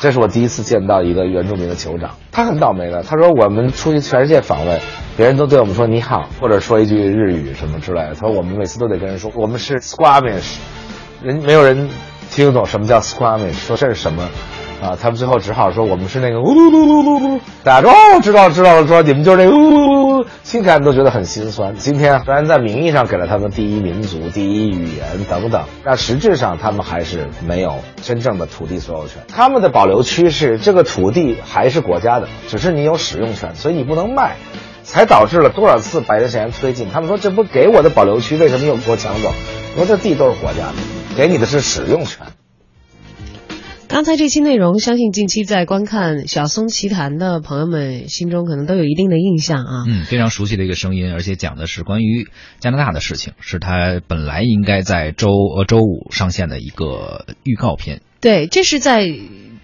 这是我第一次见到一个原住民的酋长，他很倒霉的。他说我们出去全世界访问，别人都对我们说你好，或者说一句日语什么之类的。他说我们每次都得跟人说我们是 Squamish，人没有人听得懂什么叫 Squamish，说这是什么。啊，他们最后只好说我们是那个呜噜噜噜噜噜，大家说，知道知道了，说你们就是那个呜噜噜噜，心看都觉得很心酸。今天虽然在名义上给了他们第一民族、第一语言等等，但实质上他们还是没有真正的土地所有权。他们的保留区是这个土地还是国家的，只是你有使用权，所以你不能卖，才导致了多少次百年前推进。他们说这不给我的保留区，为什么又给我抢走？我说这地都是国家的，给你的是使用权。刚才这期内容，相信近期在观看《小松奇谈》的朋友们心中可能都有一定的印象啊。嗯，非常熟悉的一个声音，而且讲的是关于加拿大的事情，是他本来应该在周呃周五上线的一个预告片。对，这是在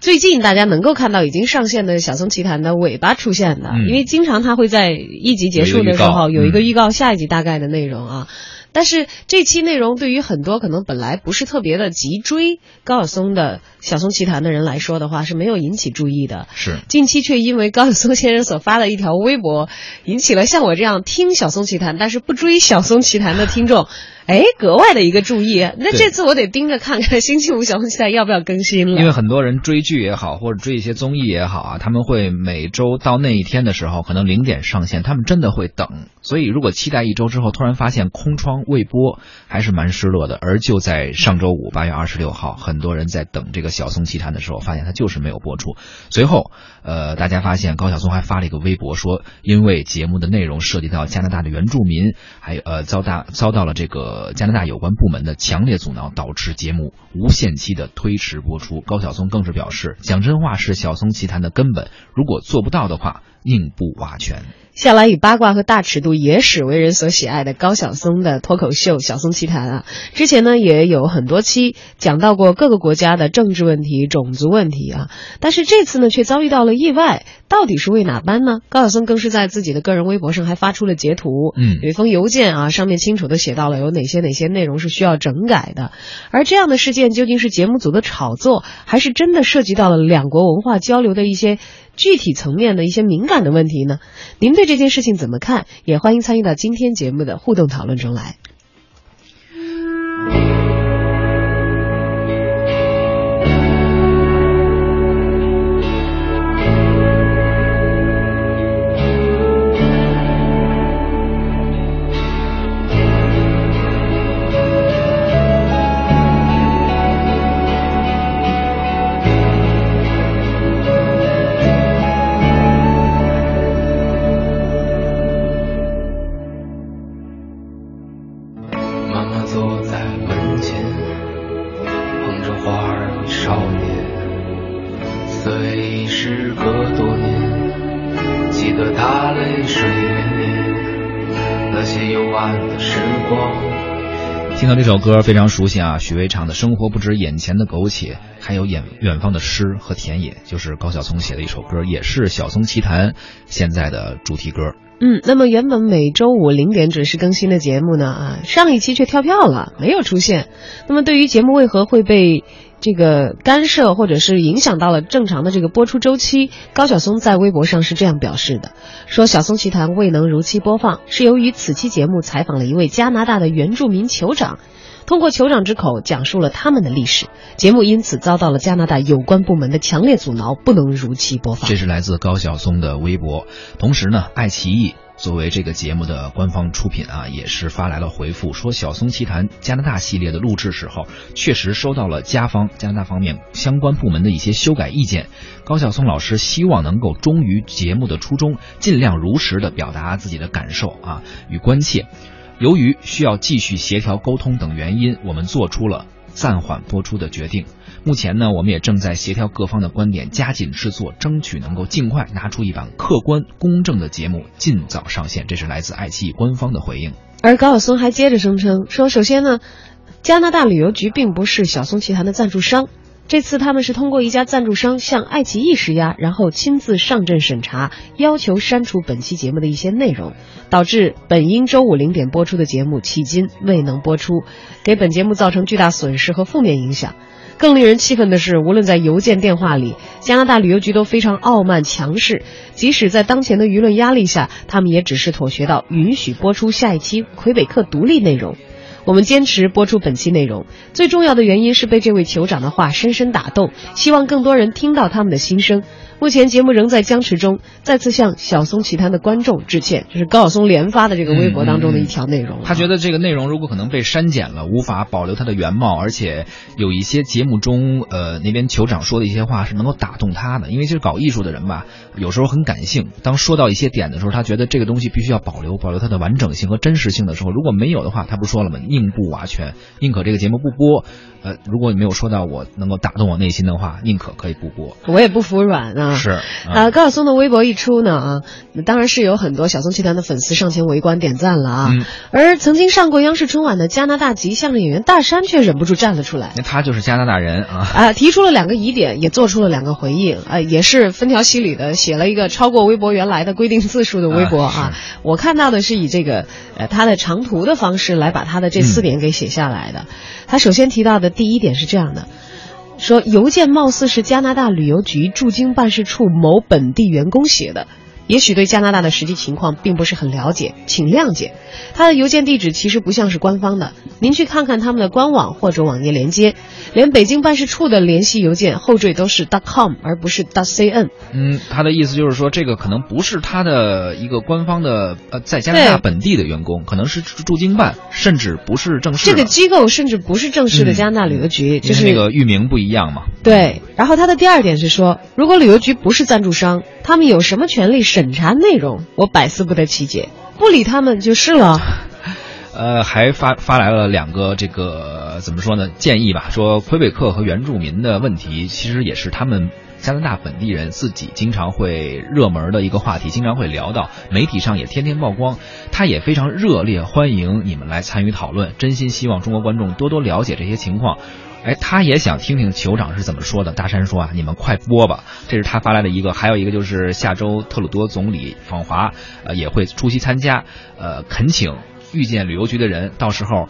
最近大家能够看到已经上线的《小松奇谈》的尾巴出现的，因为经常他会在一集结束的时候有一个预告，下一集大概的内容啊。但是这期内容对于很多可能本来不是特别的急追高晓松的《小松奇谈》的人来说的话，是没有引起注意的。是近期却因为高晓松先生所发的一条微博，引起了像我这样听《小松奇谈》但是不追《小松奇谈》的听众。哎，格外的一个注意。那这次我得盯着看看星期五小红期待要不要更新了。因为很多人追剧也好，或者追一些综艺也好啊，他们会每周到那一天的时候，可能零点上线，他们真的会等。所以如果期待一周之后突然发现空窗未播，还是蛮失落的。而就在上周五八月二十六号，很多人在等这个小松奇谈的时候，发现它就是没有播出。随后，呃，大家发现高晓松还发了一个微博说，因为节目的内容涉及到加拿大的原住民，还有呃遭大遭到了这个。呃，加拿大有关部门的强烈阻挠，导致节目无限期的推迟播出。高晓松更是表示，讲真话是晓松奇谈的根本，如果做不到的话，宁不瓦全。向来以八卦和大尺度野史为人所喜爱的高晓松的脱口秀《晓松奇谈》啊，之前呢也有很多期讲到过各个国家的政治问题、种族问题啊，但是这次呢却遭遇到了意外，到底是为哪般呢？高晓松更是在自己的个人微博上还发出了截图，嗯，有一封邮件啊，上面清楚的写到了有哪些哪些内容是需要整改的，而这样的事件究竟是节目组的炒作，还是真的涉及到了两国文化交流的一些？具体层面的一些敏感的问题呢？您对这件事情怎么看？也欢迎参与到今天节目的互动讨论中来。歌非常熟悉啊，许巍唱的《生活不止眼前的苟且，还有远远方的诗和田野》，就是高晓松写的一首歌，也是《晓松奇谈》现在的主题歌。嗯，那么原本每周五零点准时更新的节目呢，啊，上一期却跳票了，没有出现。那么对于节目为何会被？这个干涉或者是影响到了正常的这个播出周期，高晓松在微博上是这样表示的：说《小松奇谈》未能如期播放，是由于此期节目采访了一位加拿大的原住民酋长，通过酋长之口讲述了他们的历史，节目因此遭到了加拿大有关部门的强烈阻挠，不能如期播放。这是来自高晓松的微博。同时呢，爱奇艺。作为这个节目的官方出品啊，也是发来了回复，说《小松奇谈》加拿大系列的录制时候，确实收到了加方加拿大方面相关部门的一些修改意见。高晓松老师希望能够忠于节目的初衷，尽量如实的表达自己的感受啊与关切。由于需要继续协调沟通等原因，我们做出了暂缓播出的决定。目前呢，我们也正在协调各方的观点，加紧制作，争取能够尽快拿出一版客观公正的节目，尽早上线。这是来自爱奇艺官方的回应。而高晓松还接着声称说：“首先呢，加拿大旅游局并不是小松奇谈的赞助商，这次他们是通过一家赞助商向爱奇艺施压，然后亲自上阵审查，要求删除本期节目的一些内容，导致本应周五零点播出的节目迄今未能播出，给本节目造成巨大损失和负面影响。”更令人气愤的是，无论在邮件、电话里，加拿大旅游局都非常傲慢强势。即使在当前的舆论压力下，他们也只是妥协到允许播出下一期魁北克独立内容。我们坚持播出本期内容，最重要的原因是被这位酋长的话深深打动，希望更多人听到他们的心声。目前节目仍在僵持中，再次向小松奇谈的观众致歉。这是高晓松连发的这个微博当中的一条内容。他觉得这个内容如果可能被删减了，无法保留它的原貌，而且有一些节目中，呃，那边酋长说的一些话是能够打动他的。因为其实搞艺术的人吧，有时候很感性。当说到一些点的时候，他觉得这个东西必须要保留，保留它的完整性和真实性的时候，如果没有的话，他不说了吗？宁不瓦全，宁可这个节目不播。呃，如果你没有说到我能够打动我内心的话，宁可可以不播。我也不服软啊。是啊，高晓松的微博一出呢啊，当然是有很多小松集团的粉丝上前围观点赞了啊。而曾经上过央视春晚的加拿大籍相声演员大山却忍不住站了出来。那他就是加拿大人啊。啊，提出了两个疑点，也做出了两个回应啊，也是分条析理的写了一个超过微博原来的规定字数的微博啊。我看到的是以这个呃他的长图的方式来把他的这四点给写下来的。他首先提到的第一点是这样的，说邮件貌似是加拿大旅游局驻京办事处某本地员工写的。也许对加拿大的实际情况并不是很了解，请谅解。他的邮件地址其实不像是官方的，您去看看他们的官网或者网页连接，连北京办事处的联系邮件后缀都是 .com 而不是 .cn。嗯，他的意思就是说，这个可能不是他的一个官方的呃，在加拿大本地的员工，可能是驻京办，甚至不是正式。这个机构甚至不是正式的加拿大旅游局，就是那个域名不一样嘛。对。然后他的第二点是说，如果旅游局不是赞助商，他们有什么权利？审查内容，我百思不得其解，不理他们就是了。呃，还发发来了两个这个怎么说呢？建议吧，说魁北克和原住民的问题，其实也是他们加拿大本地人自己经常会热门的一个话题，经常会聊到，媒体上也天天曝光。他也非常热烈欢迎你们来参与讨论，真心希望中国观众多多了解这些情况。哎，他也想听听酋长是怎么说的。大山说啊，你们快播吧。这是他发来的一个，还有一个就是下周特鲁多总理访华，呃，也会出席参加，呃，恳请遇见旅游局的人，到时候。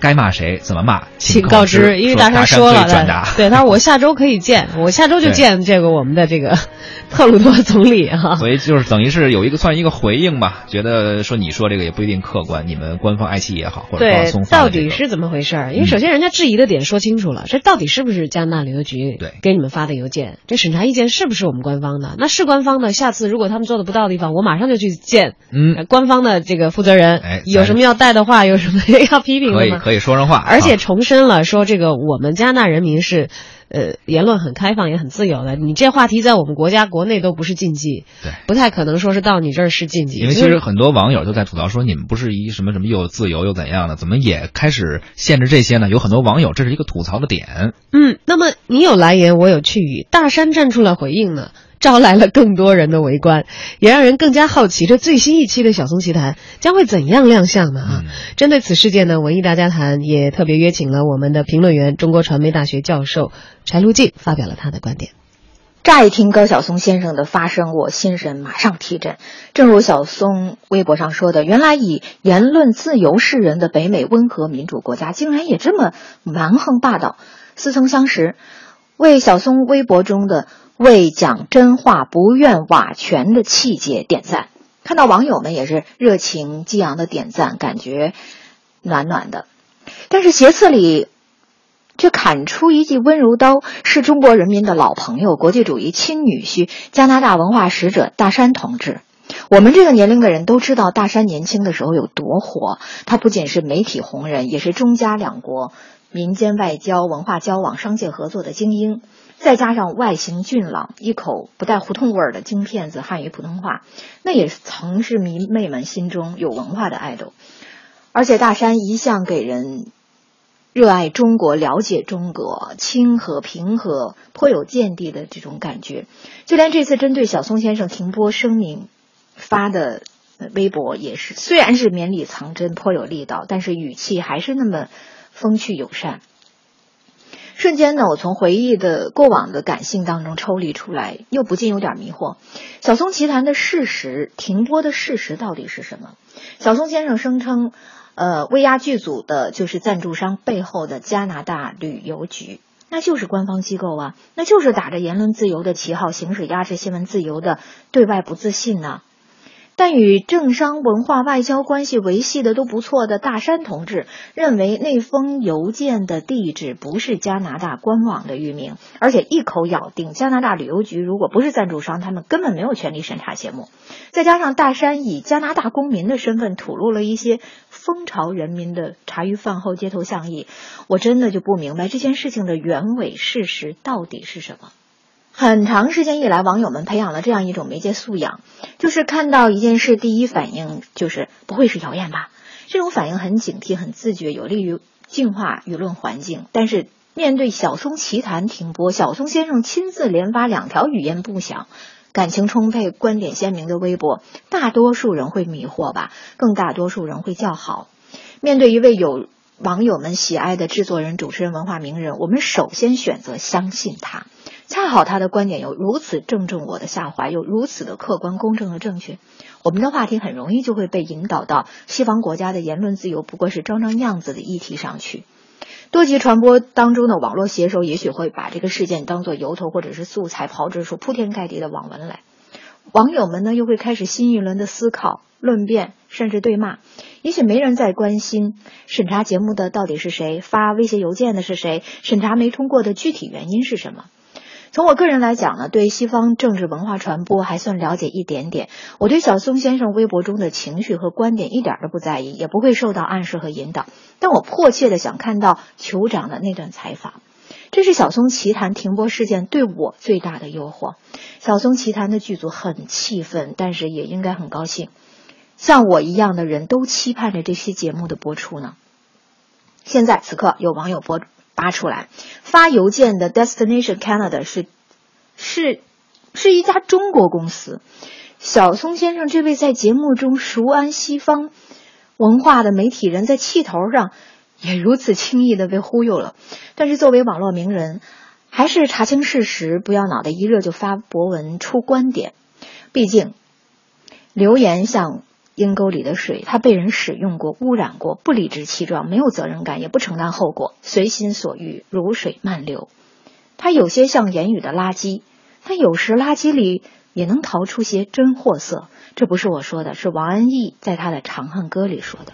该骂谁怎么骂，请告知。因为大山说了，对他说我下周可以见，我下周就见这个我们的这个 特鲁多总理哈。所以就是等于是有一个算一个回应吧，觉得说你说这个也不一定客观，你们官方爱奇艺也好或者放松到底是怎么回事？因为首先人家质疑的点说清楚了，这到底是不是加拿大旅游局对给你们发的邮件？这审查意见是不是我们官方的？那是官方的，下次如果他们做的不到的地方，我马上就去见嗯官方的这个负责人，有什么要带的话，有什么 要批评的吗？可以说上话，而且。重申了说，这个我们加拿大人民是，呃，言论很开放，也很自由的。你这话题在我们国家国内都不是禁忌，对，不太可能说是到你这儿是禁忌。因为其实很多网友都在吐槽说，你们不是一什么什么又自由又怎样的，怎么也开始限制这些呢？有很多网友这是一个吐槽的点。嗯，那么你有来言，我有去语，大山站出来回应呢。招来了更多人的围观，也让人更加好奇，这最新一期的小松奇谈将会怎样亮相呢？啊，针对此事件呢，文艺大家谈也特别约请了我们的评论员、中国传媒大学教授柴路静，发表了他的观点。乍一听高晓松先生的发声，我心神马上提振。正如小松微博上说的，原来以言论自由示人的北美温和民主国家，竟然也这么蛮横霸道。似曾相识，为小松微博中的。为讲真话、不愿瓦全的气节点赞，看到网友们也是热情激昂的点赞，感觉暖暖的。但是斜刺里却砍出一记温柔刀，是中国人民的老朋友、国际主义亲女婿、加拿大文化使者大山同志。我们这个年龄的人都知道，大山年轻的时候有多火。他不仅是媒体红人，也是中加两国民间外交、文化交往、商界合作的精英。再加上外形俊朗、一口不带胡同味儿的京片子汉语普通话，那也曾是迷妹们心中有文化的爱豆。而且大山一向给人热爱中国、了解中国、亲和平和、颇有见地的这种感觉。就连这次针对小松先生停播声明发的微博，也是虽然是绵里藏针、颇有力道，但是语气还是那么风趣友善。瞬间呢，我从回忆的过往的感性当中抽离出来，又不禁有点迷惑。小松奇谈的事实停播的事实到底是什么？小松先生声称，呃，威压剧组的就是赞助商背后的加拿大旅游局。那就是官方机构啊，那就是打着言论自由的旗号行使压制新闻自由的对外不自信呢。但与政商文化外交关系维系的都不错的大山同志认为，那封邮件的地址不是加拿大官网的域名，而且一口咬定加拿大旅游局如果不是赞助商，他们根本没有权利审查节目。再加上大山以加拿大公民的身份吐露了一些蜂巢人民的茶余饭后街头巷议，我真的就不明白这件事情的原委事实到底是什么。很长时间以来，网友们培养了这样一种媒介素养，就是看到一件事，第一反应就是不会是谣言吧？这种反应很警惕、很自觉，有利于净化舆论环境。但是面对小松奇谈停播，小松先生亲自连发两条语言不详、感情充沛、观点鲜明的微博，大多数人会迷惑吧？更大多数人会叫好。面对一位有网友们喜爱的制作人、主持人、文化名人，我们首先选择相信他。恰好他的观点又如此正中我的下怀，又如此的客观、公正和正确，我们的话题很容易就会被引导到西方国家的言论自由不过是装装样子的议题上去。多级传播当中的网络写手也许会把这个事件当作由头或者是素材，炮制出铺天盖地的网文来。网友们呢又会开始新一轮的思考、论辩，甚至对骂。也许没人再关心审查节目的到底是谁，发威胁邮件的是谁，审查没通过的具体原因是什么。从我个人来讲呢，对西方政治文化传播还算了解一点点。我对小松先生微博中的情绪和观点一点都不在意，也不会受到暗示和引导。但我迫切的想看到酋长的那段采访，这是小松奇谈停播事件对我最大的诱惑。小松奇谈的剧组很气愤，但是也应该很高兴。像我一样的人都期盼着这期节目的播出呢。现在此刻有网友播。发出来，发邮件的 Destination Canada 是是是一家中国公司。小松先生这位在节目中熟谙西方文化的媒体人，在气头上也如此轻易的被忽悠了。但是作为网络名人，还是查清事实，不要脑袋一热就发博文出观点。毕竟留言像。阴沟里的水，他被人使用过、污染过，不理直气壮，没有责任感，也不承担后果，随心所欲，如水漫流。他有些像言语的垃圾，但有时垃圾里也能逃出些真货色。这不是我说的，是王安忆在他的《长恨歌》里说的。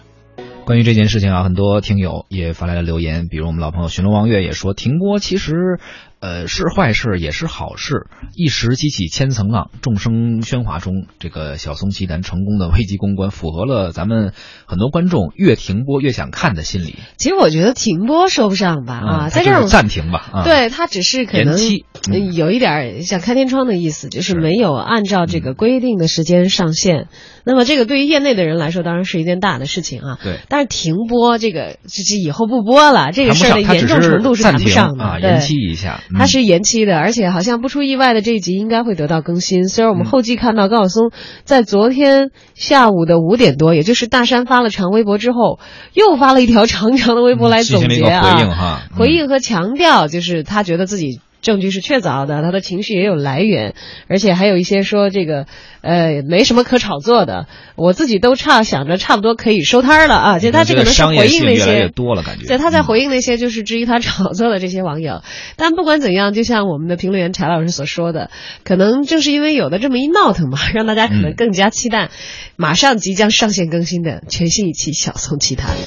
关于这件事情啊，很多听友也发来了留言，比如我们老朋友寻龙望月也说，停播其实。呃，是坏事也是好事，一时激起千层浪，众生喧哗中，这个小松奇谈成功的危机公关，符合了咱们很多观众越停播越想看的心理。其实我觉得停播说不上吧，啊，在这种暂停吧，对他只是可能有一点像开天窗的意思，就是没有按照这个规定的时间上线。那么这个对于业内的人来说，当然是一件大的事情啊。对，但是停播这个就是以后不播了，这个事儿的严重程度是谈不上的啊，延期一下。它是延期的，而且好像不出意外的这一集应该会得到更新。虽然我们后继看到高晓松在昨天下午的五点多，也就是大山发了长微博之后，又发了一条 长长的微博来总结啊，回应和强调，就是他觉得自己。证据是确凿的，他的情绪也有来源，而且还有一些说这个，呃，没什么可炒作的。我自己都差想着差不多可以收摊了啊。就他这可能是回应那些，多了感觉。对，他在回应那些就是质疑他炒作的这些网友。但不管怎样，就像我们的评论员柴老师所说的，可能正是因为有的这么一闹腾嘛，让大家可能更加期待马上即将上线更新的全新一期《小宋奇谈》。